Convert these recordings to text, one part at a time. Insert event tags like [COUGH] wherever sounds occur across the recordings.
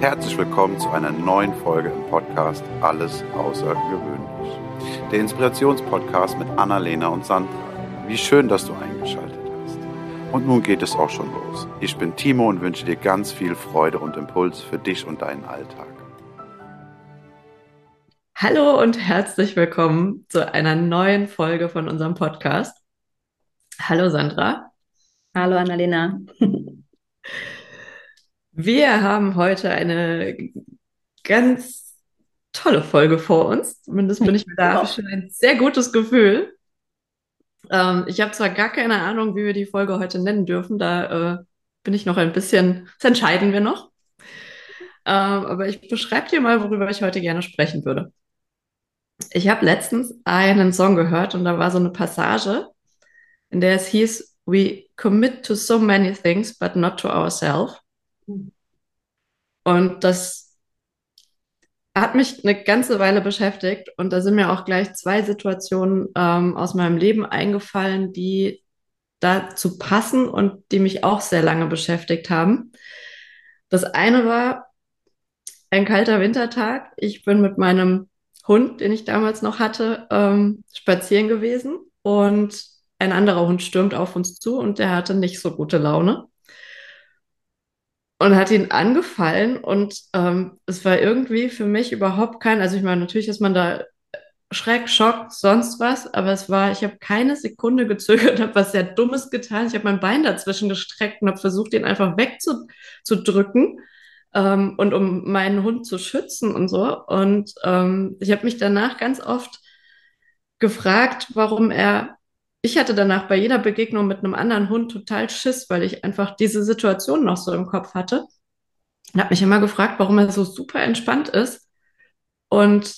Herzlich willkommen zu einer neuen Folge im Podcast Alles Außergewöhnlich. Der Inspirationspodcast mit Annalena und Sandra. Wie schön, dass du eingeschaltet hast. Und nun geht es auch schon los. Ich bin Timo und wünsche dir ganz viel Freude und Impuls für dich und deinen Alltag. Hallo und herzlich willkommen zu einer neuen Folge von unserem Podcast. Hallo Sandra. Hallo Annalena. [LAUGHS] Wir haben heute eine ganz tolle Folge vor uns. Zumindest bin ich mir da schon ein sehr gutes Gefühl. Ähm, ich habe zwar gar keine Ahnung, wie wir die Folge heute nennen dürfen. Da äh, bin ich noch ein bisschen, das entscheiden wir noch. Ähm, aber ich beschreibe dir mal, worüber ich heute gerne sprechen würde. Ich habe letztens einen Song gehört und da war so eine Passage, in der es hieß, We commit to so many things, but not to ourselves. Und das hat mich eine ganze Weile beschäftigt und da sind mir auch gleich zwei Situationen ähm, aus meinem Leben eingefallen, die dazu passen und die mich auch sehr lange beschäftigt haben. Das eine war ein kalter Wintertag. Ich bin mit meinem Hund, den ich damals noch hatte, ähm, spazieren gewesen und ein anderer Hund stürmt auf uns zu und der hatte nicht so gute Laune und hat ihn angefallen und ähm, es war irgendwie für mich überhaupt kein, also ich meine, natürlich ist man da Schreck, Schock, sonst was, aber es war, ich habe keine Sekunde gezögert, [LAUGHS] habe was sehr Dummes getan. Ich habe mein Bein dazwischen gestreckt und habe versucht, ihn einfach wegzudrücken ähm, und um meinen Hund zu schützen und so. Und ähm, ich habe mich danach ganz oft gefragt, warum er ich hatte danach bei jeder Begegnung mit einem anderen Hund total Schiss, weil ich einfach diese Situation noch so im Kopf hatte. Und habe mich immer gefragt, warum er so super entspannt ist. Und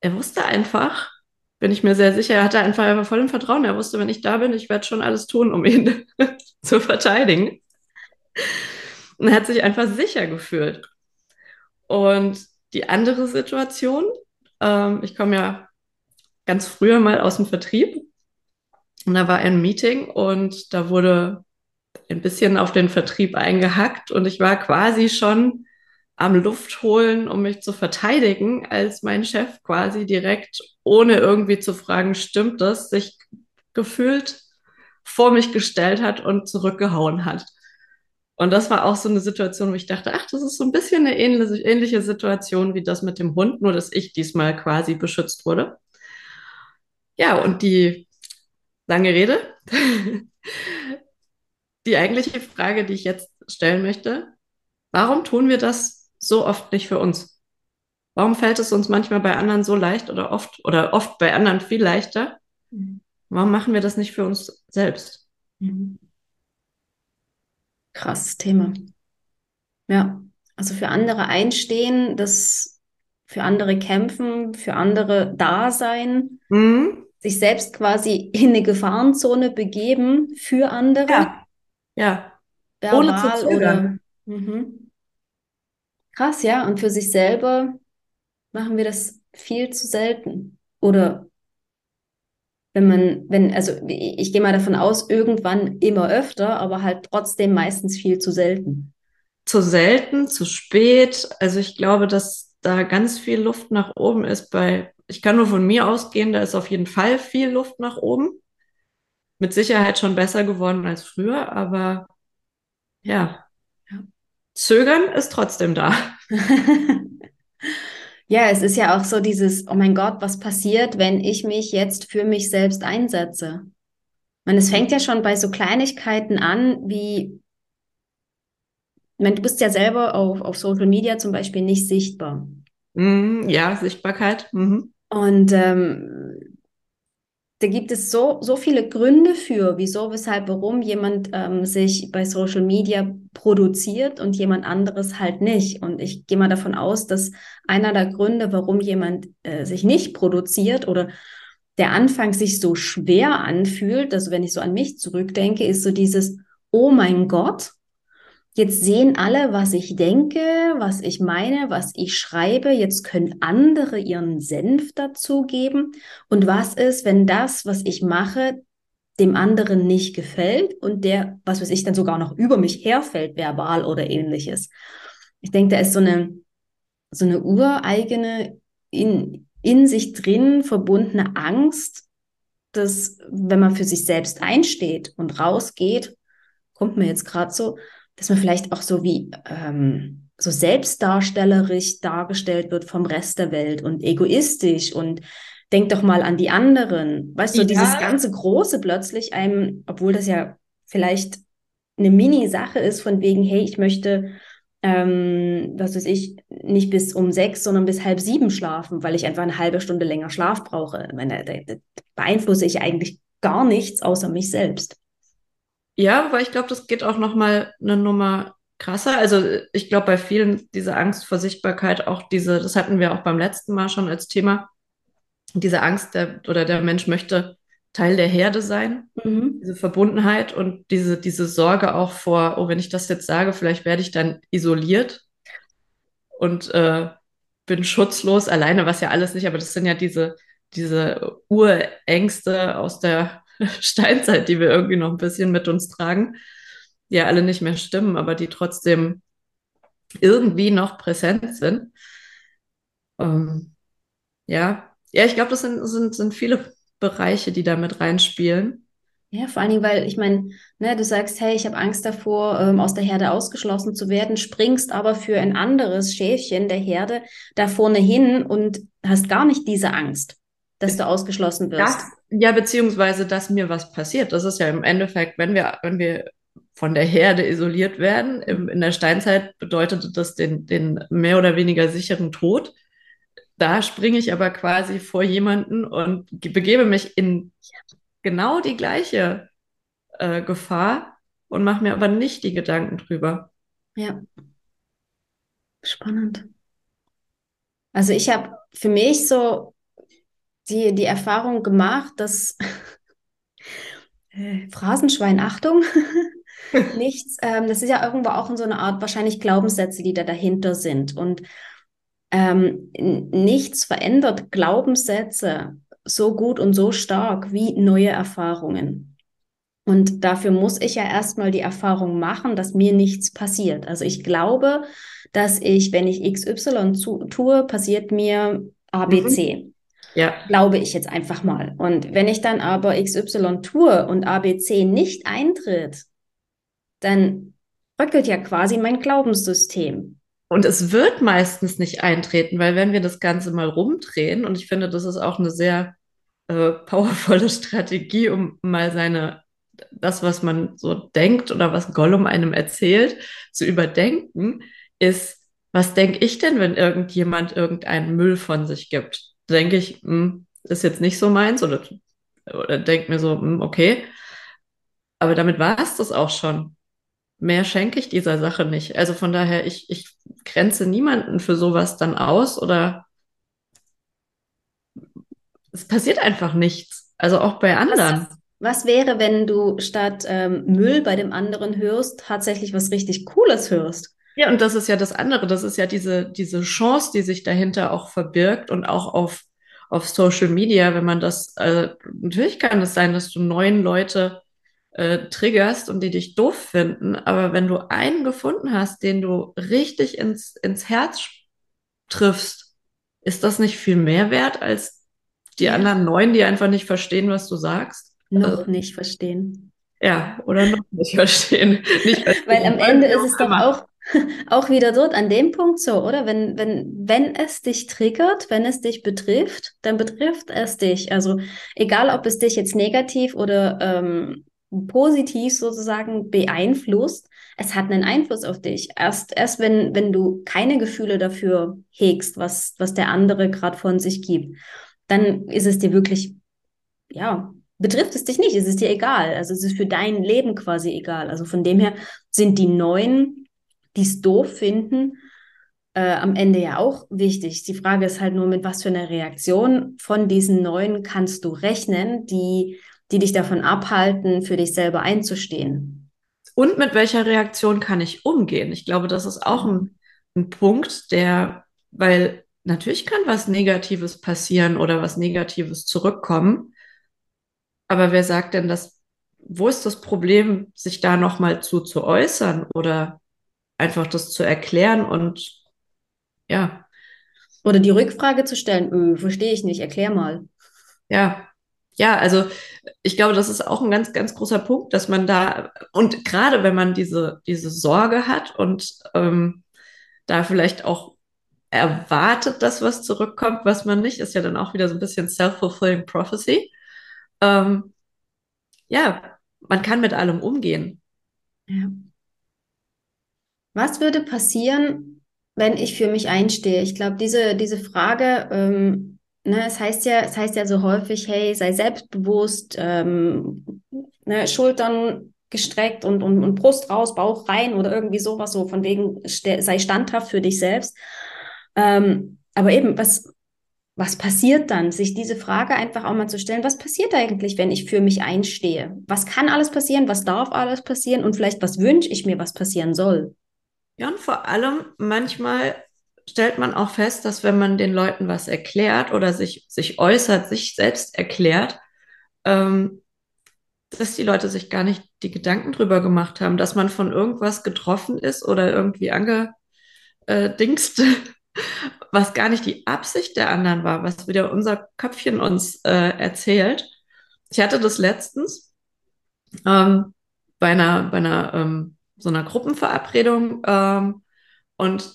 er wusste einfach, bin ich mir sehr sicher, er hatte einfach, er voll im Vertrauen. Er wusste, wenn ich da bin, ich werde schon alles tun, um ihn [LAUGHS] zu verteidigen. Und er hat sich einfach sicher gefühlt. Und die andere Situation, ähm, ich komme ja ganz früher mal aus dem Vertrieb und da war ein Meeting und da wurde ein bisschen auf den Vertrieb eingehackt und ich war quasi schon am Luft holen, um mich zu verteidigen, als mein Chef quasi direkt, ohne irgendwie zu fragen, stimmt das, sich gefühlt vor mich gestellt hat und zurückgehauen hat. Und das war auch so eine Situation, wo ich dachte, ach, das ist so ein bisschen eine ähnliche, ähnliche Situation wie das mit dem Hund, nur dass ich diesmal quasi beschützt wurde. Ja, und die Lange Rede. Die eigentliche Frage, die ich jetzt stellen möchte, warum tun wir das so oft nicht für uns? Warum fällt es uns manchmal bei anderen so leicht oder oft oder oft bei anderen viel leichter? Mhm. Warum machen wir das nicht für uns selbst? Mhm. Krasses Thema. Ja, also für andere einstehen, das für andere kämpfen, für andere da sein. Mhm sich selbst quasi in eine Gefahrenzone begeben für andere. Ja. ja. Verbal Ohne zu zögern. Oder, mhm. Krass, ja. Und für sich selber machen wir das viel zu selten. Oder wenn man, wenn, also ich, ich gehe mal davon aus, irgendwann immer öfter, aber halt trotzdem meistens viel zu selten. Zu selten, zu spät. Also ich glaube, dass da ganz viel Luft nach oben ist bei ich kann nur von mir ausgehen, da ist auf jeden Fall viel Luft nach oben. Mit Sicherheit schon besser geworden als früher, aber ja, Zögern ist trotzdem da. [LAUGHS] ja, es ist ja auch so dieses, oh mein Gott, was passiert, wenn ich mich jetzt für mich selbst einsetze? Man, es fängt ja schon bei so Kleinigkeiten an, wie, ich meine, du bist ja selber auf, auf Social Media zum Beispiel nicht sichtbar. Mm, ja, Sichtbarkeit. Mhm. Und ähm, da gibt es so, so viele Gründe für, wieso, weshalb, warum jemand ähm, sich bei Social Media produziert und jemand anderes halt nicht. Und ich gehe mal davon aus, dass einer der Gründe, warum jemand äh, sich nicht produziert oder der Anfang sich so schwer anfühlt, also wenn ich so an mich zurückdenke, ist so dieses, oh mein Gott, Jetzt sehen alle, was ich denke, was ich meine, was ich schreibe. Jetzt können andere ihren Senf dazugeben. Und was ist, wenn das, was ich mache, dem anderen nicht gefällt und der, was weiß ich, dann sogar noch über mich herfällt, verbal oder ähnliches. ich denke, da ist so eine, so eine ureigene, in, in sich drin verbundene Angst, dass wenn man für sich selbst einsteht und rausgeht, kommt mir jetzt gerade so, dass man vielleicht auch so wie ähm, so selbstdarstellerisch dargestellt wird vom Rest der Welt und egoistisch und denk doch mal an die anderen. Weißt du, ja. dieses ganze Große plötzlich einem, obwohl das ja vielleicht eine Mini-Sache ist, von wegen, hey, ich möchte, ähm, was weiß ich, nicht bis um sechs, sondern bis halb sieben schlafen, weil ich einfach eine halbe Stunde länger Schlaf brauche. Ich meine, da, da beeinflusse ich eigentlich gar nichts außer mich selbst. Ja, aber ich glaube, das geht auch noch mal eine Nummer krasser. Also ich glaube, bei vielen diese Angst vor Sichtbarkeit, auch diese, das hatten wir auch beim letzten Mal schon als Thema, diese Angst der, oder der Mensch möchte Teil der Herde sein, mhm. diese Verbundenheit und diese, diese Sorge auch vor, oh, wenn ich das jetzt sage, vielleicht werde ich dann isoliert und äh, bin schutzlos alleine, was ja alles nicht, aber das sind ja diese, diese Urängste aus der [LAUGHS] Steinzeit, die wir irgendwie noch ein bisschen mit uns tragen, die ja alle nicht mehr stimmen, aber die trotzdem irgendwie noch präsent sind. Ähm, ja, ja, ich glaube, das sind, sind, sind viele Bereiche, die da mit reinspielen. Ja, vor allen Dingen, weil ich meine, ne, du sagst, hey, ich habe Angst davor, ähm, aus der Herde ausgeschlossen zu werden, springst aber für ein anderes Schäfchen der Herde da vorne hin und hast gar nicht diese Angst, dass du ausgeschlossen wirst. Das, ja, beziehungsweise, dass mir was passiert. Das ist ja im Endeffekt, wenn wir, wenn wir von der Herde isoliert werden, im, in der Steinzeit bedeutete das den, den mehr oder weniger sicheren Tod da springe ich aber quasi vor jemanden und begebe mich in genau die gleiche äh, Gefahr und mache mir aber nicht die Gedanken drüber. Ja. Spannend. Also ich habe für mich so die, die Erfahrung gemacht, dass äh, Phrasenschwein, Achtung, [LAUGHS] nichts, ähm, das ist ja irgendwo auch in so einer Art wahrscheinlich Glaubenssätze, die da dahinter sind. Und ähm, nichts verändert Glaubenssätze so gut und so stark wie neue Erfahrungen. Und dafür muss ich ja erstmal die Erfahrung machen, dass mir nichts passiert. Also ich glaube, dass ich, wenn ich XY zu, tue, passiert mir ABC. Mhm. Ja. Glaube ich jetzt einfach mal. Und wenn ich dann aber XY tue und ABC nicht eintritt, dann bröckelt ja quasi mein Glaubenssystem. Und es wird meistens nicht eintreten, weil wenn wir das Ganze mal rumdrehen, und ich finde, das ist auch eine sehr äh, powervolle [LAUGHS] Strategie, um mal seine, das, was man so denkt oder was Gollum einem erzählt, zu überdenken, ist, was denke ich denn, wenn irgendjemand irgendeinen Müll von sich gibt? Denke ich, mh, hm, ist jetzt nicht so meins oder, oder denke mir so, mh, hm, okay. Aber damit war es das auch schon mehr schenke ich dieser Sache nicht. Also von daher, ich, ich grenze niemanden für sowas dann aus oder es passiert einfach nichts. Also auch bei anderen. Was, was wäre, wenn du statt ähm, Müll bei dem anderen hörst, tatsächlich was richtig Cooles hörst? Ja, und das ist ja das andere. Das ist ja diese, diese Chance, die sich dahinter auch verbirgt und auch auf, auf Social Media, wenn man das, äh, natürlich kann es sein, dass du neuen Leute äh, triggerst und die dich doof finden. Aber wenn du einen gefunden hast, den du richtig ins, ins Herz triffst, ist das nicht viel mehr wert als die ja. anderen neun, die einfach nicht verstehen, was du sagst? Noch also, nicht verstehen. Ja, oder noch nicht verstehen. Nicht verstehen. Weil [LAUGHS] am Ende ist es doch auch, [LAUGHS] auch wieder dort an dem Punkt so, oder? Wenn, wenn, wenn es dich triggert, wenn es dich betrifft, dann betrifft es dich. Also egal, ob es dich jetzt negativ oder ähm, positiv sozusagen beeinflusst, es hat einen Einfluss auf dich. Erst, erst wenn, wenn du keine Gefühle dafür hegst, was, was der andere gerade von sich gibt, dann ist es dir wirklich, ja, betrifft es dich nicht, ist es dir egal. Also es ist für dein Leben quasi egal. Also von dem her sind die Neuen, die es doof finden, äh, am Ende ja auch wichtig. Die Frage ist halt nur, mit was für einer Reaktion von diesen Neuen kannst du rechnen, die die dich davon abhalten, für dich selber einzustehen. Und mit welcher Reaktion kann ich umgehen? Ich glaube, das ist auch ein, ein Punkt, der, weil natürlich kann was Negatives passieren oder was Negatives zurückkommen. Aber wer sagt denn, dass, wo ist das Problem, sich da nochmal zu, zu äußern oder einfach das zu erklären und ja. Oder die Rückfrage zu stellen, öh, verstehe ich nicht, erklär mal. Ja, ja, also ich glaube, das ist auch ein ganz, ganz großer Punkt, dass man da, und gerade wenn man diese, diese Sorge hat und ähm, da vielleicht auch erwartet, dass was zurückkommt, was man nicht, ist ja dann auch wieder so ein bisschen self-fulfilling prophecy. Ähm, ja, man kann mit allem umgehen. Ja. Was würde passieren, wenn ich für mich einstehe? Ich glaube, diese, diese Frage, ähm, ne, es heißt ja, es heißt ja so häufig, hey, sei selbstbewusst, ähm, ne, Schultern gestreckt und, und, und Brust raus, Bauch rein oder irgendwie sowas, so von wegen, sei standhaft für dich selbst. Ähm, aber eben, was, was passiert dann? Sich diese Frage einfach auch mal zu stellen, was passiert eigentlich, wenn ich für mich einstehe? Was kann alles passieren? Was darf alles passieren? Und vielleicht, was wünsche ich mir, was passieren soll? Ja, und vor allem manchmal stellt man auch fest, dass wenn man den Leuten was erklärt oder sich, sich äußert, sich selbst erklärt, ähm, dass die Leute sich gar nicht die Gedanken drüber gemacht haben, dass man von irgendwas getroffen ist oder irgendwie angedingst, [LAUGHS] was gar nicht die Absicht der anderen war, was wieder unser Köpfchen uns äh, erzählt. Ich hatte das letztens ähm, bei einer, bei einer ähm, so einer Gruppenverabredung ähm, und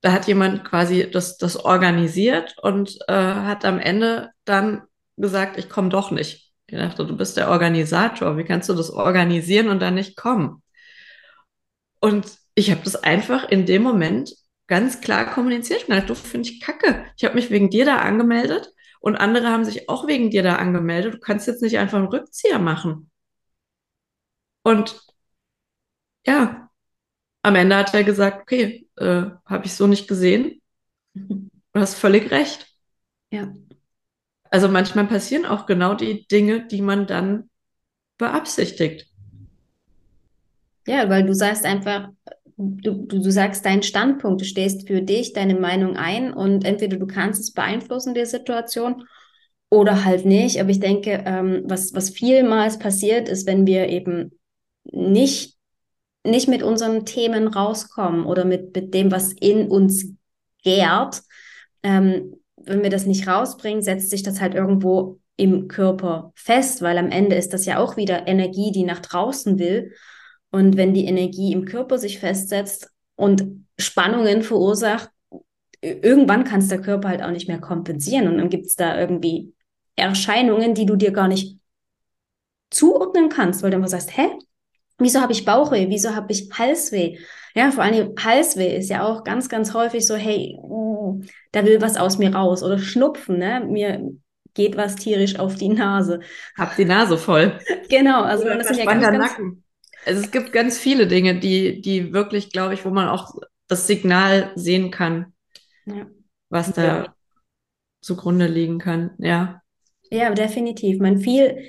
da hat jemand quasi das, das organisiert und äh, hat am Ende dann gesagt, ich komme doch nicht. Ich dachte, du bist der Organisator, wie kannst du das organisieren und dann nicht kommen? Und ich habe das einfach in dem Moment ganz klar kommuniziert und gesagt, du finde ich kacke. Ich habe mich wegen dir da angemeldet und andere haben sich auch wegen dir da angemeldet. Du kannst jetzt nicht einfach einen Rückzieher machen. Und ja, am Ende hat er gesagt, okay, äh, habe ich so nicht gesehen. Du hast völlig recht. Ja. Also manchmal passieren auch genau die Dinge, die man dann beabsichtigt. Ja, weil du sagst einfach, du, du, du sagst deinen Standpunkt, du stehst für dich, deine Meinung ein und entweder du kannst es beeinflussen, die Situation, oder halt nicht. Aber ich denke, ähm, was, was vielmals passiert ist, wenn wir eben nicht, nicht mit unseren Themen rauskommen oder mit, mit dem, was in uns gärt, ähm, wenn wir das nicht rausbringen, setzt sich das halt irgendwo im Körper fest, weil am Ende ist das ja auch wieder Energie, die nach draußen will. Und wenn die Energie im Körper sich festsetzt und Spannungen verursacht, irgendwann kann es der Körper halt auch nicht mehr kompensieren. Und dann gibt es da irgendwie Erscheinungen, die du dir gar nicht zuordnen kannst, weil du einfach sagst, hä? Wieso habe ich Bauchweh? Wieso habe ich Halsweh? Ja, vor allem Halsweh ist ja auch ganz, ganz häufig so, hey, uh, da will was aus mir raus. Oder Schnupfen, ne? Mir geht was tierisch auf die Nase. Hab die Nase voll. [LAUGHS] genau, also das sind ja ganz, ganz, also es gibt ganz viele Dinge, die, die wirklich, glaube ich, wo man auch das Signal sehen kann, ja. was da ja. zugrunde liegen kann. Ja. Ja, definitiv. Man viel,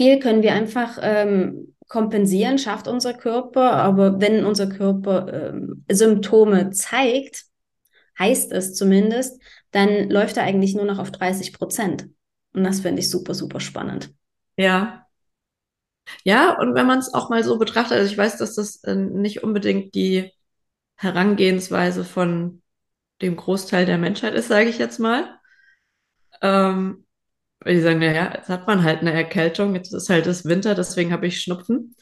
viel können wir einfach ähm, kompensieren, schafft unser Körper, aber wenn unser Körper ähm, Symptome zeigt, heißt es zumindest, dann läuft er eigentlich nur noch auf 30 Prozent. Und das finde ich super, super spannend. Ja, ja, und wenn man es auch mal so betrachtet, also ich weiß, dass das äh, nicht unbedingt die Herangehensweise von dem Großteil der Menschheit ist, sage ich jetzt mal. Ähm, weil die sagen, naja, jetzt hat man halt eine Erkältung, jetzt ist halt das Winter, deswegen habe ich Schnupfen.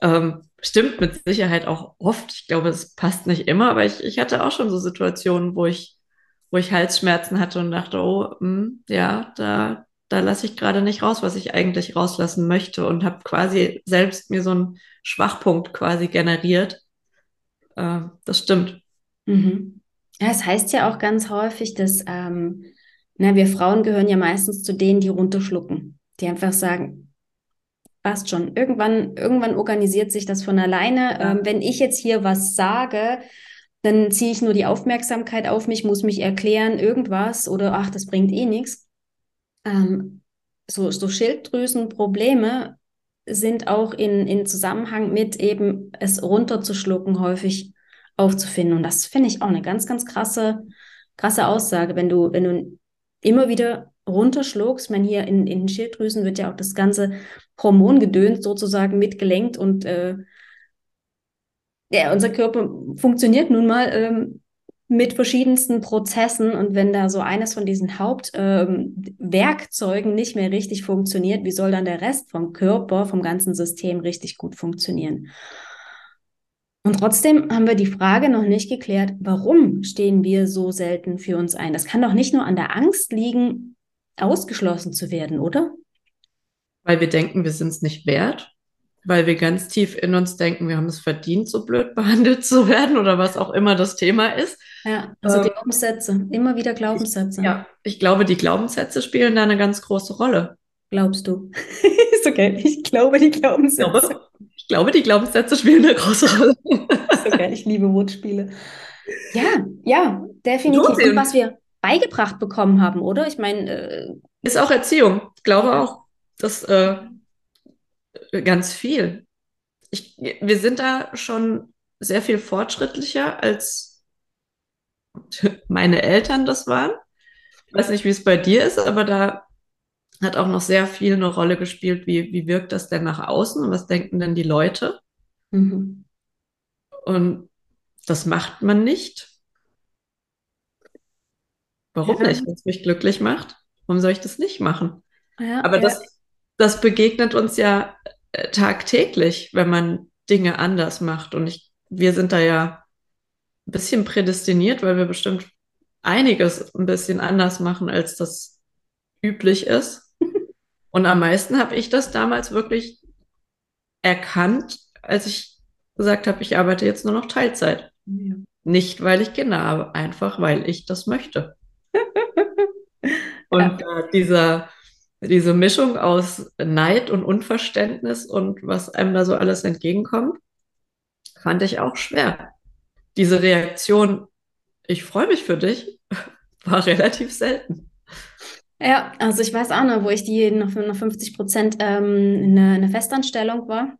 Ähm, stimmt mit Sicherheit auch oft. Ich glaube, es passt nicht immer, aber ich, ich hatte auch schon so Situationen, wo ich, wo ich Halsschmerzen hatte und dachte, oh, mh, hm, ja, da, da lasse ich gerade nicht raus, was ich eigentlich rauslassen möchte und habe quasi selbst mir so einen Schwachpunkt quasi generiert. Äh, das stimmt. Mhm. Ja, es heißt ja auch ganz häufig, dass ähm, na, wir Frauen gehören ja meistens zu denen, die runterschlucken, die einfach sagen, passt schon. Irgendwann, irgendwann organisiert sich das von alleine. Ja. Ähm, wenn ich jetzt hier was sage, dann ziehe ich nur die Aufmerksamkeit auf mich, muss mich erklären, irgendwas oder ach, das bringt eh nichts ähm, so, so Schilddrüsenprobleme sind auch in, in Zusammenhang mit eben es runterzuschlucken häufig aufzufinden. Und das finde ich auch eine ganz, ganz krasse, krasse Aussage. Wenn du, wenn du immer wieder runterschluckst, man hier in, in den Schilddrüsen wird ja auch das ganze Hormongedöns sozusagen mitgelenkt und äh, ja, unser Körper funktioniert nun mal ähm, mit verschiedensten Prozessen und wenn da so eines von diesen Hauptwerkzeugen ähm, nicht mehr richtig funktioniert, wie soll dann der Rest vom Körper, vom ganzen System richtig gut funktionieren? Und trotzdem haben wir die Frage noch nicht geklärt, warum stehen wir so selten für uns ein? Das kann doch nicht nur an der Angst liegen, ausgeschlossen zu werden, oder? Weil wir denken, wir sind es nicht wert, weil wir ganz tief in uns denken, wir haben es verdient, so blöd [LAUGHS] behandelt zu werden oder was auch immer das Thema ist. Ja, also ähm, Glaubenssätze, immer wieder Glaubenssätze. Ich, ja, ich glaube, die Glaubenssätze spielen da eine ganz große Rolle. Glaubst du? [LAUGHS] ist okay. Ich glaube, die Glaubenssätze. Ich glaube, ich glaube, die Glaubenssätze spielen eine große Rolle. okay. Ich liebe Wortspiele. Ja, ja, definitiv. Und was wir beigebracht bekommen haben, oder? Ich meine. Äh, ist auch Erziehung. Ich glaube auch, dass äh, ganz viel. Ich, wir sind da schon sehr viel fortschrittlicher, als [LAUGHS] meine Eltern das waren. Ich weiß nicht, wie es bei dir ist, aber da hat auch noch sehr viel eine Rolle gespielt, wie, wie wirkt das denn nach außen und was denken denn die Leute. Mhm. Und das macht man nicht. Warum ja. nicht? Wenn es mich glücklich macht, warum soll ich das nicht machen? Ja, Aber ja. Das, das begegnet uns ja äh, tagtäglich, wenn man Dinge anders macht. Und ich, wir sind da ja ein bisschen prädestiniert, weil wir bestimmt einiges ein bisschen anders machen, als das üblich ist. Und am meisten habe ich das damals wirklich erkannt, als ich gesagt habe, ich arbeite jetzt nur noch Teilzeit. Ja. Nicht, weil ich Kinder habe, einfach weil ich das möchte. [LAUGHS] und ja. äh, dieser, diese Mischung aus Neid und Unverständnis und was einem da so alles entgegenkommt, fand ich auch schwer. Diese Reaktion, ich freue mich für dich, [LAUGHS] war relativ selten. Ja, also ich weiß auch noch, wo ich die noch für 50 Prozent ähm, eine, eine Festanstellung war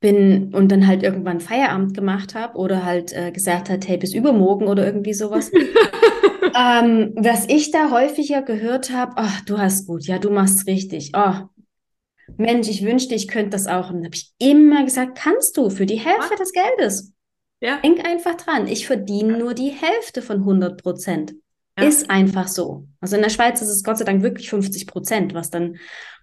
bin und dann halt irgendwann Feierabend gemacht habe oder halt äh, gesagt hat, hey, bis übermorgen oder irgendwie sowas. [LAUGHS] ähm, was ich da häufiger gehört habe, ach, du hast gut, ja, du machst richtig. Oh, Mensch, ich wünschte, ich könnte das auch. Und dann habe ich immer gesagt, kannst du für die Hälfte des Geldes. Ja. Denk einfach dran, ich verdiene nur die Hälfte von 100 Prozent. Ja. Ist einfach so. Also in der Schweiz ist es Gott sei Dank wirklich 50 Prozent, was dann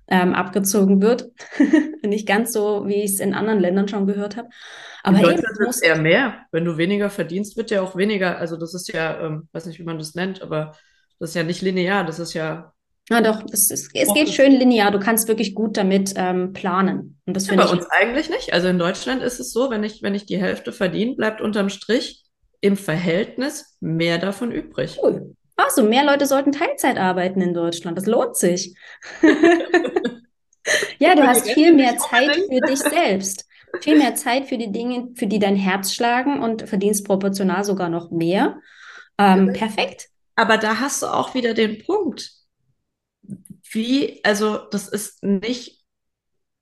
ähm, abgezogen wird. [LAUGHS] Nicht ganz so, wie ich es in anderen Ländern schon gehört habe. Aber in Deutschland wird es eher mehr. Wenn du weniger verdienst, wird ja auch weniger. Also das ist ja, ähm, weiß nicht, wie man das nennt, aber das ist ja nicht linear. Das ist ja ja, doch, es, es, es geht schön linear. Du kannst wirklich gut damit ähm, planen. Und das ja, bei uns eigentlich nicht. Also in Deutschland ist es so, wenn ich, wenn ich die Hälfte verdiene, bleibt unterm Strich im Verhältnis mehr davon übrig. Cool. Ach so, mehr Leute sollten Teilzeit arbeiten in Deutschland. Das lohnt sich. [LAUGHS] ja, du hast viel mehr Zeit für dich selbst. Viel mehr Zeit für die Dinge, für die dein Herz schlagen und verdienst proportional sogar noch mehr. Ähm, perfekt. Aber da hast du auch wieder den Punkt. Wie, also das ist nicht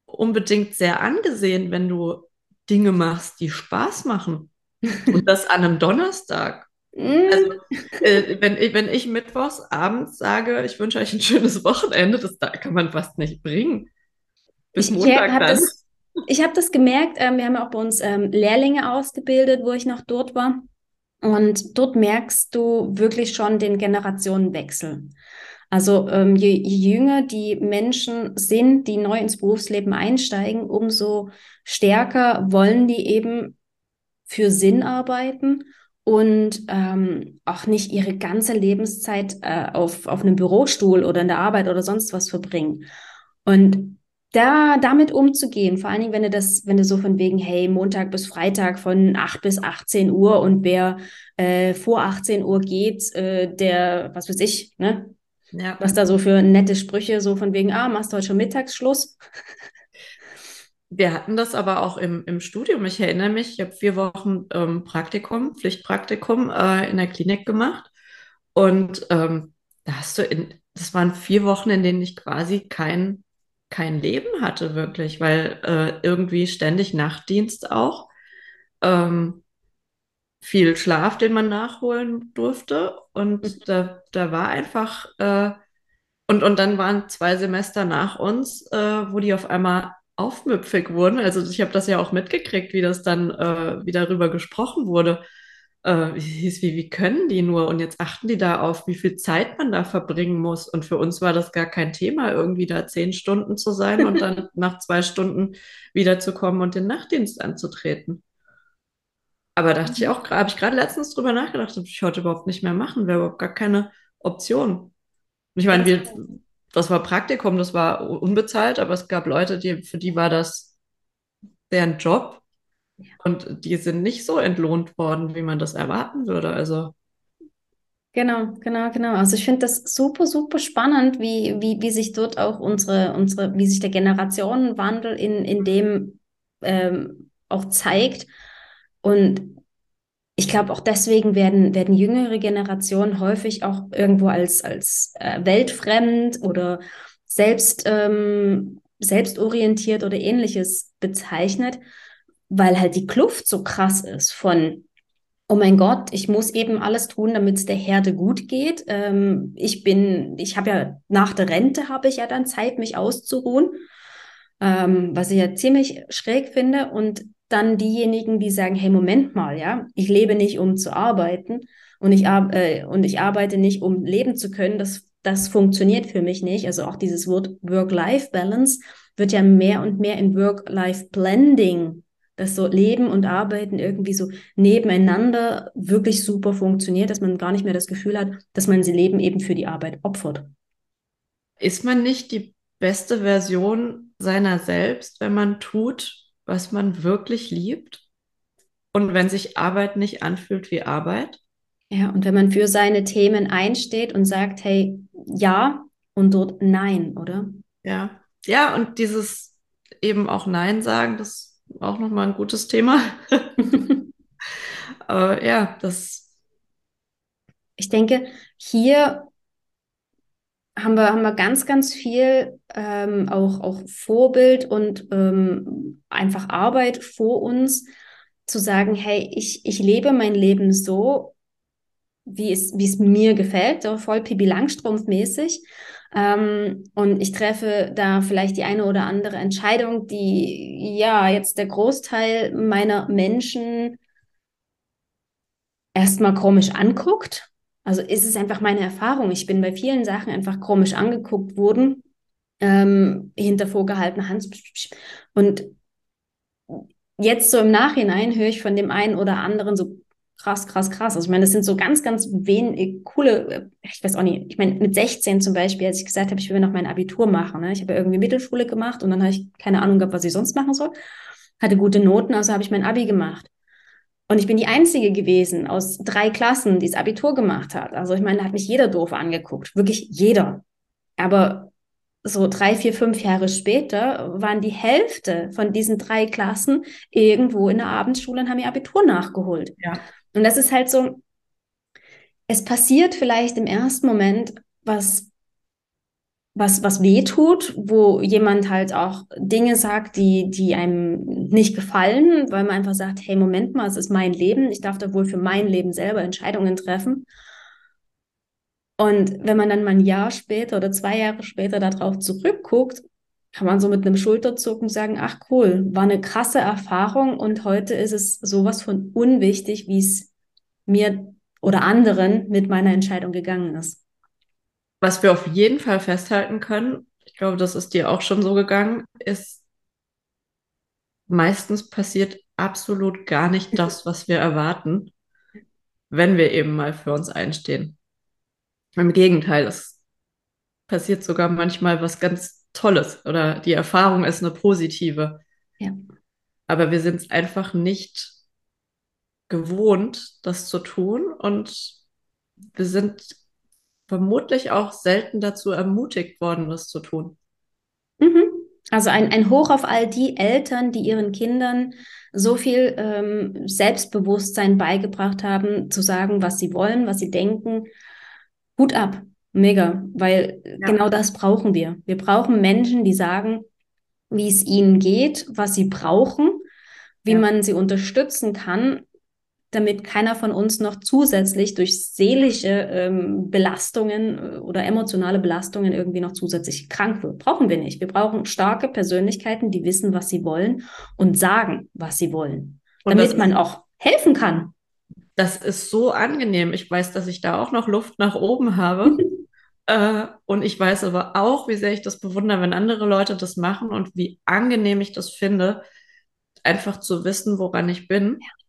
unbedingt sehr angesehen, wenn du Dinge machst, die Spaß machen. [LAUGHS] Und das an einem Donnerstag. Also, mm. äh, wenn, ich, wenn ich mittwochs abends sage, ich wünsche euch ein schönes Wochenende, das da kann man fast nicht bringen. Bis ich Montag hab dann. Das, ich habe das gemerkt, ähm, wir haben ja auch bei uns ähm, Lehrlinge ausgebildet, wo ich noch dort war. Und dort merkst du wirklich schon den Generationenwechsel. Also ähm, je, je jünger die Menschen sind, die neu ins Berufsleben einsteigen, umso stärker wollen die eben für Sinn arbeiten und ähm, auch nicht ihre ganze Lebenszeit äh, auf, auf einem Bürostuhl oder in der Arbeit oder sonst was verbringen. Und da damit umzugehen, vor allen Dingen, wenn du das, wenn du so von wegen, hey, Montag bis Freitag von 8 bis 18 Uhr und wer äh, vor 18 Uhr geht, äh, der, was weiß ich, ne? Ja. Was da so für nette Sprüche, so von wegen, ah, machst du heute schon Mittagsschluss? Wir hatten das aber auch im, im Studium. Ich erinnere mich, ich habe vier Wochen ähm, Praktikum, Pflichtpraktikum äh, in der Klinik gemacht. Und ähm, da hast du in, das waren vier Wochen, in denen ich quasi kein, kein Leben hatte, wirklich, weil äh, irgendwie ständig Nachtdienst auch. Ähm, viel Schlaf, den man nachholen durfte. Und mhm. da, da war einfach, äh, und, und dann waren zwei Semester nach uns, äh, wo die auf einmal aufmüpfig wurden. Also ich habe das ja auch mitgekriegt, wie das dann, äh, wie darüber gesprochen wurde. Äh, wie, wie, wie können die nur? Und jetzt achten die da auf, wie viel Zeit man da verbringen muss. Und für uns war das gar kein Thema, irgendwie da zehn Stunden zu sein und dann [LAUGHS] nach zwei Stunden wiederzukommen und den Nachtdienst anzutreten. Aber dachte ich auch, habe ich gerade letztens drüber nachgedacht, das ich heute überhaupt nicht mehr machen, wäre überhaupt gar keine Option. Ich meine, wir, das war Praktikum, das war unbezahlt, aber es gab Leute, die, für die war das deren Job und die sind nicht so entlohnt worden, wie man das erwarten würde. Also. Genau, genau, genau. Also ich finde das super, super spannend, wie, wie, wie sich dort auch unsere, unsere, wie sich der Generationenwandel in, in dem ähm, auch zeigt. Und ich glaube, auch deswegen werden, werden jüngere Generationen häufig auch irgendwo als, als äh, weltfremd oder selbst, ähm, selbstorientiert oder ähnliches bezeichnet, weil halt die Kluft so krass ist von, oh mein Gott, ich muss eben alles tun, damit es der Herde gut geht. Ähm, ich bin, ich habe ja nach der Rente habe ich ja dann Zeit, mich auszuruhen, ähm, was ich ja ziemlich schräg finde. Und dann diejenigen, die sagen, hey, Moment mal, ja, ich lebe nicht, um zu arbeiten und ich, äh, und ich arbeite nicht, um leben zu können, das, das funktioniert für mich nicht. Also auch dieses Wort Work-Life-Balance wird ja mehr und mehr in Work-Life-Blending, dass so Leben und Arbeiten irgendwie so nebeneinander wirklich super funktioniert, dass man gar nicht mehr das Gefühl hat, dass man sein Leben eben für die Arbeit opfert. Ist man nicht die beste Version seiner selbst, wenn man tut, was man wirklich liebt und wenn sich Arbeit nicht anfühlt wie Arbeit. Ja, und wenn man für seine Themen einsteht und sagt, hey, ja und dort nein, oder? Ja, ja, und dieses eben auch Nein sagen, das ist auch nochmal ein gutes Thema. [LAUGHS] [LAUGHS] Aber ja, das. Ich denke, hier haben wir, haben wir ganz, ganz viel ähm, auch, auch Vorbild und ähm, einfach Arbeit vor uns, zu sagen, hey, ich, ich lebe mein Leben so, wie es, wie es mir gefällt, so voll Pippi Langstrumpf-mäßig. Ähm, und ich treffe da vielleicht die eine oder andere Entscheidung, die ja jetzt der Großteil meiner Menschen erstmal komisch anguckt also ist es einfach meine Erfahrung. Ich bin bei vielen Sachen einfach komisch angeguckt worden, ähm, hinter vorgehaltener Hand. Und jetzt so im Nachhinein höre ich von dem einen oder anderen so krass, krass, krass. Also ich meine, das sind so ganz, ganz wenig äh, coole, äh, ich weiß auch nicht, ich meine, mit 16 zum Beispiel, als ich gesagt habe, ich will noch mein Abitur machen. Ne? Ich habe irgendwie Mittelschule gemacht und dann habe ich keine Ahnung gehabt, was ich sonst machen soll. Hatte gute Noten, also habe ich mein Abi gemacht. Und ich bin die Einzige gewesen aus drei Klassen, die das Abitur gemacht hat. Also ich meine, da hat mich jeder doof angeguckt. Wirklich jeder. Aber so drei, vier, fünf Jahre später waren die Hälfte von diesen drei Klassen irgendwo in der Abendschule und haben ihr Abitur nachgeholt. Ja. Und das ist halt so, es passiert vielleicht im ersten Moment was was, was weh tut, wo jemand halt auch Dinge sagt, die, die einem nicht gefallen, weil man einfach sagt, hey, Moment mal, es ist mein Leben, ich darf da wohl für mein Leben selber Entscheidungen treffen. Und wenn man dann mal ein Jahr später oder zwei Jahre später darauf zurückguckt, kann man so mit einem Schulterzucken sagen, ach cool, war eine krasse Erfahrung und heute ist es sowas von unwichtig, wie es mir oder anderen mit meiner Entscheidung gegangen ist. Was wir auf jeden Fall festhalten können, ich glaube, das ist dir auch schon so gegangen, ist, meistens passiert absolut gar nicht das, was wir erwarten, wenn wir eben mal für uns einstehen. Im Gegenteil, es passiert sogar manchmal was ganz Tolles oder die Erfahrung ist eine positive. Ja. Aber wir sind es einfach nicht gewohnt, das zu tun und wir sind vermutlich auch selten dazu ermutigt worden, das zu tun. Mhm. Also ein, ein Hoch auf all die Eltern, die ihren Kindern so viel ähm, Selbstbewusstsein beigebracht haben, zu sagen, was sie wollen, was sie denken. Hut ab, mega, weil ja. genau das brauchen wir. Wir brauchen Menschen, die sagen, wie es ihnen geht, was sie brauchen, wie ja. man sie unterstützen kann, damit keiner von uns noch zusätzlich durch seelische ähm, Belastungen äh, oder emotionale Belastungen irgendwie noch zusätzlich krank wird. Brauchen wir nicht. Wir brauchen starke Persönlichkeiten, die wissen, was sie wollen und sagen, was sie wollen, und damit man auch helfen kann. Das ist so angenehm. Ich weiß, dass ich da auch noch Luft nach oben habe. [LAUGHS] äh, und ich weiß aber auch, wie sehr ich das bewundere, wenn andere Leute das machen und wie angenehm ich das finde, einfach zu wissen, woran ich bin. Ja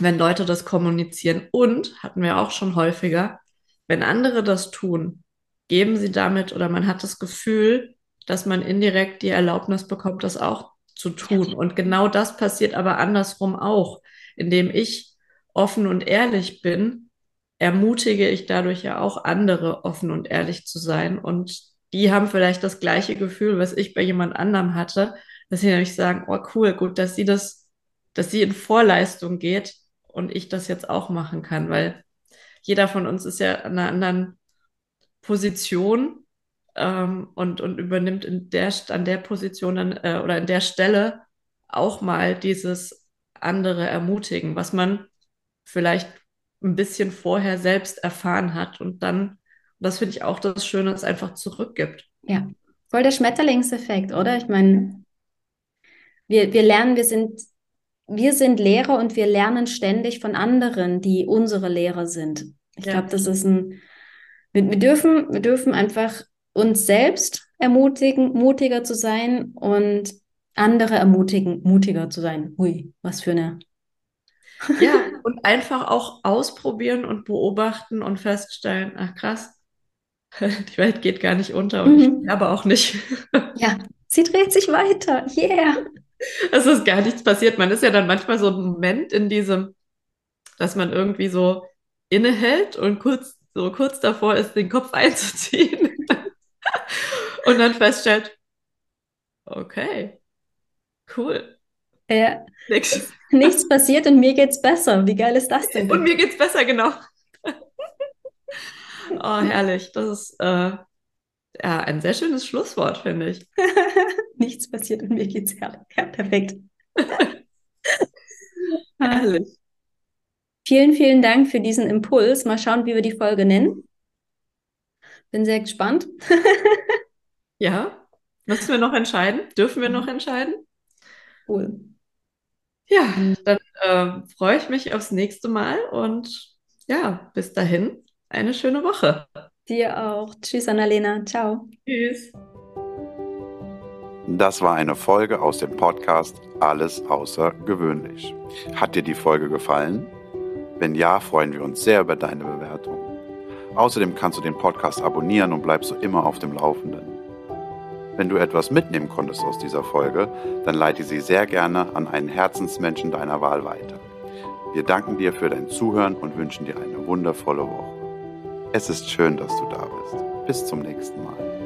wenn Leute das kommunizieren. Und hatten wir auch schon häufiger, wenn andere das tun, geben sie damit oder man hat das Gefühl, dass man indirekt die Erlaubnis bekommt, das auch zu tun. Und genau das passiert aber andersrum auch. Indem ich offen und ehrlich bin, ermutige ich dadurch ja auch andere, offen und ehrlich zu sein. Und die haben vielleicht das gleiche Gefühl, was ich bei jemand anderem hatte, dass sie nämlich sagen, oh cool, gut, dass sie das, dass sie in Vorleistung geht und ich das jetzt auch machen kann, weil jeder von uns ist ja an einer anderen Position ähm, und, und übernimmt in der, an der Position dann, äh, oder in der Stelle auch mal dieses andere ermutigen, was man vielleicht ein bisschen vorher selbst erfahren hat und dann, das finde ich auch das Schöne, es einfach zurückgibt. Ja, voll der Schmetterlingseffekt, oder? Ich meine, wir, wir lernen, wir sind wir sind Lehrer und wir lernen ständig von anderen, die unsere Lehrer sind. Ich ja. glaube, das ist ein, wir, wir, dürfen, wir dürfen einfach uns selbst ermutigen, mutiger zu sein und andere ermutigen, mutiger zu sein. Ui, was für eine. [LAUGHS] ja, und einfach auch ausprobieren und beobachten und feststellen, ach krass, [LAUGHS] die Welt geht gar nicht unter und mhm. ich aber auch nicht. ja, sie dreht sich weiter. Yeah. [LAUGHS] [LAUGHS] es ist gar nichts passiert. Man ist ja dann manchmal so ein Moment in diesem, dass man irgendwie so innehält und kurz, so kurz davor ist, den Kopf [LAUGHS] einzuziehen. [LAUGHS] und dann feststellt, okay, cool. Ja. Nichts. Nichts passiert und mir geht's besser. Wie geil ist das denn? Und mir geht's besser, genau. oh, herrlich. Das ist äh, ja ein sehr schönes Schlusswort, finde ich. [LAUGHS] nichts passiert und mir geht's ja, ja perfekt. [LAUGHS] Herrlich. Vielen, vielen Dank für diesen Impuls. Mal schauen, wie wir die Folge nennen. Bin sehr gespannt. [LAUGHS] ja, müssen wir noch entscheiden? Dürfen wir noch mhm. entscheiden? Cool. Ja, dann äh, freue ich mich aufs nächste Mal und ja, bis dahin eine schöne Woche. Dir auch. Tschüss, Annalena. Ciao. Tschüss. Das war eine Folge aus dem Podcast Alles außergewöhnlich. Hat dir die Folge gefallen? Wenn ja, freuen wir uns sehr über deine Bewertung. Außerdem kannst du den Podcast abonnieren und bleibst so immer auf dem Laufenden. Wenn du etwas mitnehmen konntest aus dieser Folge, dann leite sie sehr gerne an einen Herzensmenschen deiner Wahl weiter. Wir danken dir für dein Zuhören und wünschen dir eine wundervolle Woche. Es ist schön, dass du da bist. Bis zum nächsten Mal.